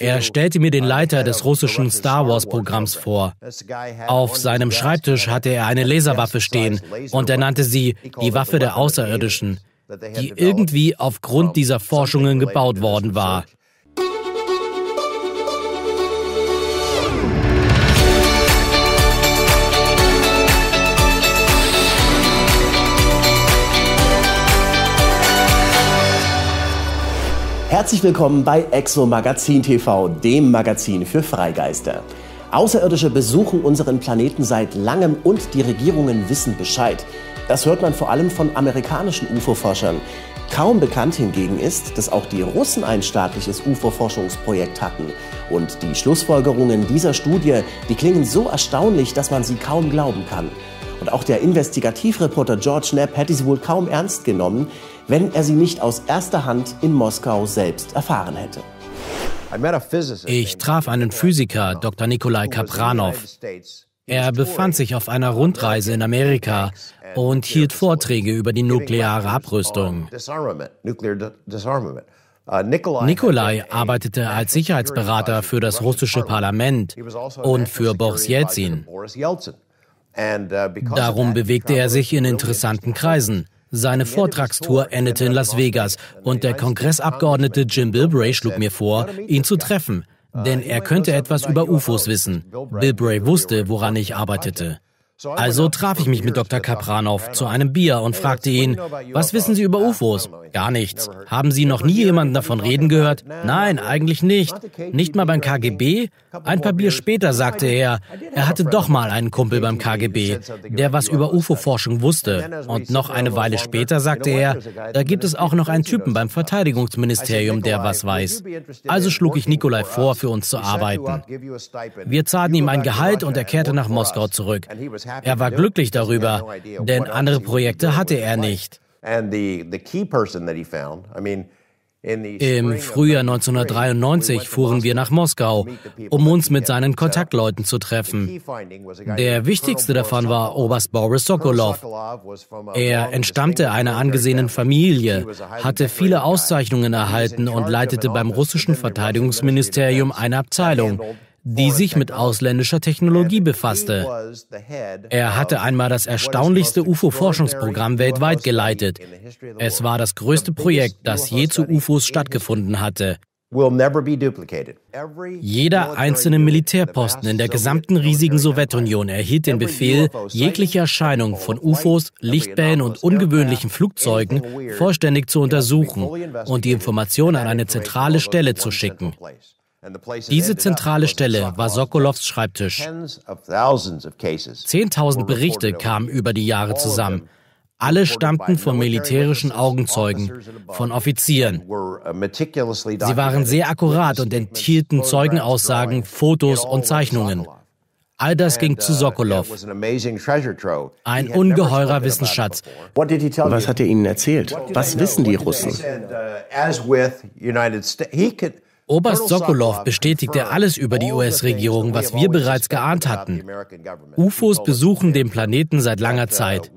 Er stellte mir den Leiter des russischen Star Wars-Programms vor. Auf seinem Schreibtisch hatte er eine Laserwaffe stehen und er nannte sie die Waffe der Außerirdischen, die irgendwie aufgrund dieser Forschungen gebaut worden war. Herzlich willkommen bei Exo Magazin TV, dem Magazin für Freigeister. Außerirdische besuchen unseren Planeten seit langem und die Regierungen wissen Bescheid. Das hört man vor allem von amerikanischen UFO-Forschern. Kaum bekannt hingegen ist, dass auch die Russen ein staatliches UFO-Forschungsprojekt hatten. Und die Schlussfolgerungen dieser Studie, die klingen so erstaunlich, dass man sie kaum glauben kann. Und auch der Investigativreporter George Knapp hätte sie wohl kaum ernst genommen, wenn er sie nicht aus erster Hand in Moskau selbst erfahren hätte. Ich traf einen Physiker, Dr. Nikolai Kapranov. Er befand sich auf einer Rundreise in Amerika und hielt Vorträge über die nukleare Abrüstung. Nikolai arbeitete als Sicherheitsberater für das russische Parlament und für Boris Jelzin. Darum bewegte er sich in interessanten Kreisen. Seine Vortragstour endete in Las Vegas. Und der Kongressabgeordnete Jim Bilbray schlug mir vor, ihn zu treffen, denn er könnte etwas über UFOs wissen. Bilbray wusste, woran ich arbeitete. Also traf ich mich mit Dr. Kapranov zu einem Bier und fragte ihn, was wissen Sie über UFOs? Gar nichts. Haben Sie noch nie jemanden davon reden gehört? Nein, eigentlich nicht. Nicht mal beim KGB? Ein paar Bier später sagte er, er hatte doch mal einen Kumpel beim KGB, der was über UFO-Forschung wusste. Und noch eine Weile später sagte er, da gibt es auch noch einen Typen beim Verteidigungsministerium, der was weiß. Also schlug ich Nikolai vor, für uns zu arbeiten. Wir zahlten ihm ein Gehalt und er kehrte nach Moskau zurück. Er war glücklich darüber, denn andere Projekte hatte er nicht. Im Frühjahr 1993 fuhren wir nach Moskau, um uns mit seinen Kontaktleuten zu treffen. Der wichtigste davon war Oberst Boris Sokolov. Er entstammte einer angesehenen Familie, hatte viele Auszeichnungen erhalten und leitete beim russischen Verteidigungsministerium eine Abteilung, die sich mit ausländischer Technologie befasste. Er hatte einmal das erstaunlichste UFO-Forschungsprogramm weltweit geleitet. Es war das größte Projekt, das je zu UFOs stattgefunden hatte. Jeder einzelne Militärposten in der gesamten riesigen Sowjetunion erhielt den Befehl, jegliche Erscheinung von UFOs, Lichtbällen und ungewöhnlichen Flugzeugen vollständig zu untersuchen und die Information an eine zentrale Stelle zu schicken. Diese zentrale Stelle war Sokolows Schreibtisch. Zehntausend Berichte kamen über die Jahre zusammen. Alle stammten von militärischen Augenzeugen, von Offizieren. Sie waren sehr akkurat und enthielten Zeugenaussagen, Fotos und Zeichnungen. All das ging zu Sokolov. Ein ungeheurer Wissensschatz. Was hat er Ihnen erzählt? Was wissen die Russen? Oberst Sokolov bestätigte alles über die US-Regierung, was wir bereits geahnt hatten. UFOs besuchen den Planeten seit langer Zeit.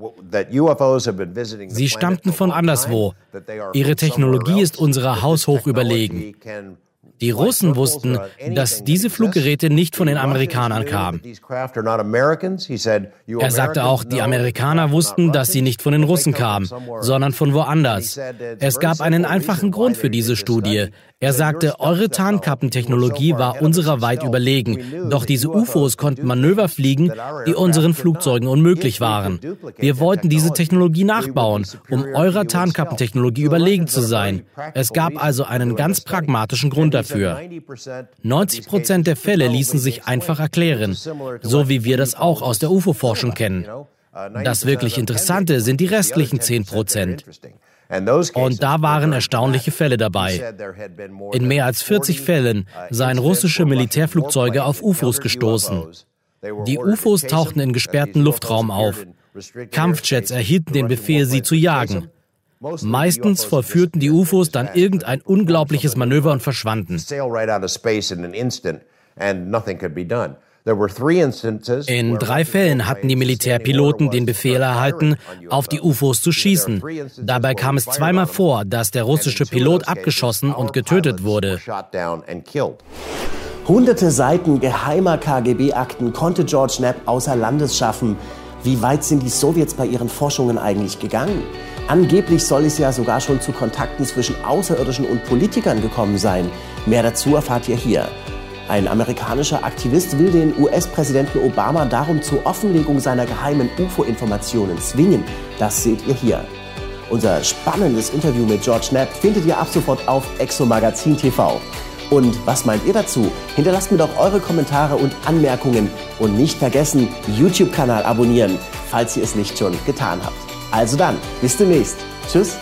Sie stammten von anderswo. Ihre Technologie ist unserer haushoch überlegen. Die Russen wussten, dass diese Fluggeräte nicht von den Amerikanern kamen. Er sagte auch, die Amerikaner wussten, dass sie nicht von den Russen kamen, sondern von woanders. Es gab einen einfachen Grund für diese Studie. Er sagte, eure Tarnkappentechnologie war unserer weit überlegen, doch diese UFOs konnten Manöver fliegen, die unseren Flugzeugen unmöglich waren. Wir wollten diese Technologie nachbauen, um eurer Tarnkappentechnologie überlegen zu sein. Es gab also einen ganz pragmatischen Grund dafür. 90 Prozent der Fälle ließen sich einfach erklären, so wie wir das auch aus der UFO-Forschung kennen. Das wirklich Interessante sind die restlichen 10 Prozent. Und da waren erstaunliche Fälle dabei. In mehr als 40 Fällen seien russische Militärflugzeuge auf UFOs gestoßen. Die UFOs tauchten in gesperrten Luftraum auf. Kampfjets erhielten den Befehl, sie zu jagen. Meistens vollführten die UFOs dann irgendein unglaubliches Manöver und verschwanden. In drei Fällen hatten die Militärpiloten den Befehl erhalten, auf die UFOs zu schießen. Dabei kam es zweimal vor, dass der russische Pilot abgeschossen und getötet wurde. Hunderte Seiten geheimer KGB-Akten konnte George Knapp außer Landes schaffen. Wie weit sind die Sowjets bei ihren Forschungen eigentlich gegangen? Angeblich soll es ja sogar schon zu Kontakten zwischen Außerirdischen und Politikern gekommen sein. Mehr dazu erfahrt ihr hier. Ein amerikanischer Aktivist will den US-Präsidenten Obama darum zur Offenlegung seiner geheimen UFO-Informationen zwingen. Das seht ihr hier. Unser spannendes Interview mit George Knapp findet ihr ab sofort auf Exomagazin TV. Und was meint ihr dazu? Hinterlasst mir doch eure Kommentare und Anmerkungen und nicht vergessen, YouTube-Kanal abonnieren, falls ihr es nicht schon getan habt. Also dann, bis demnächst. Tschüss.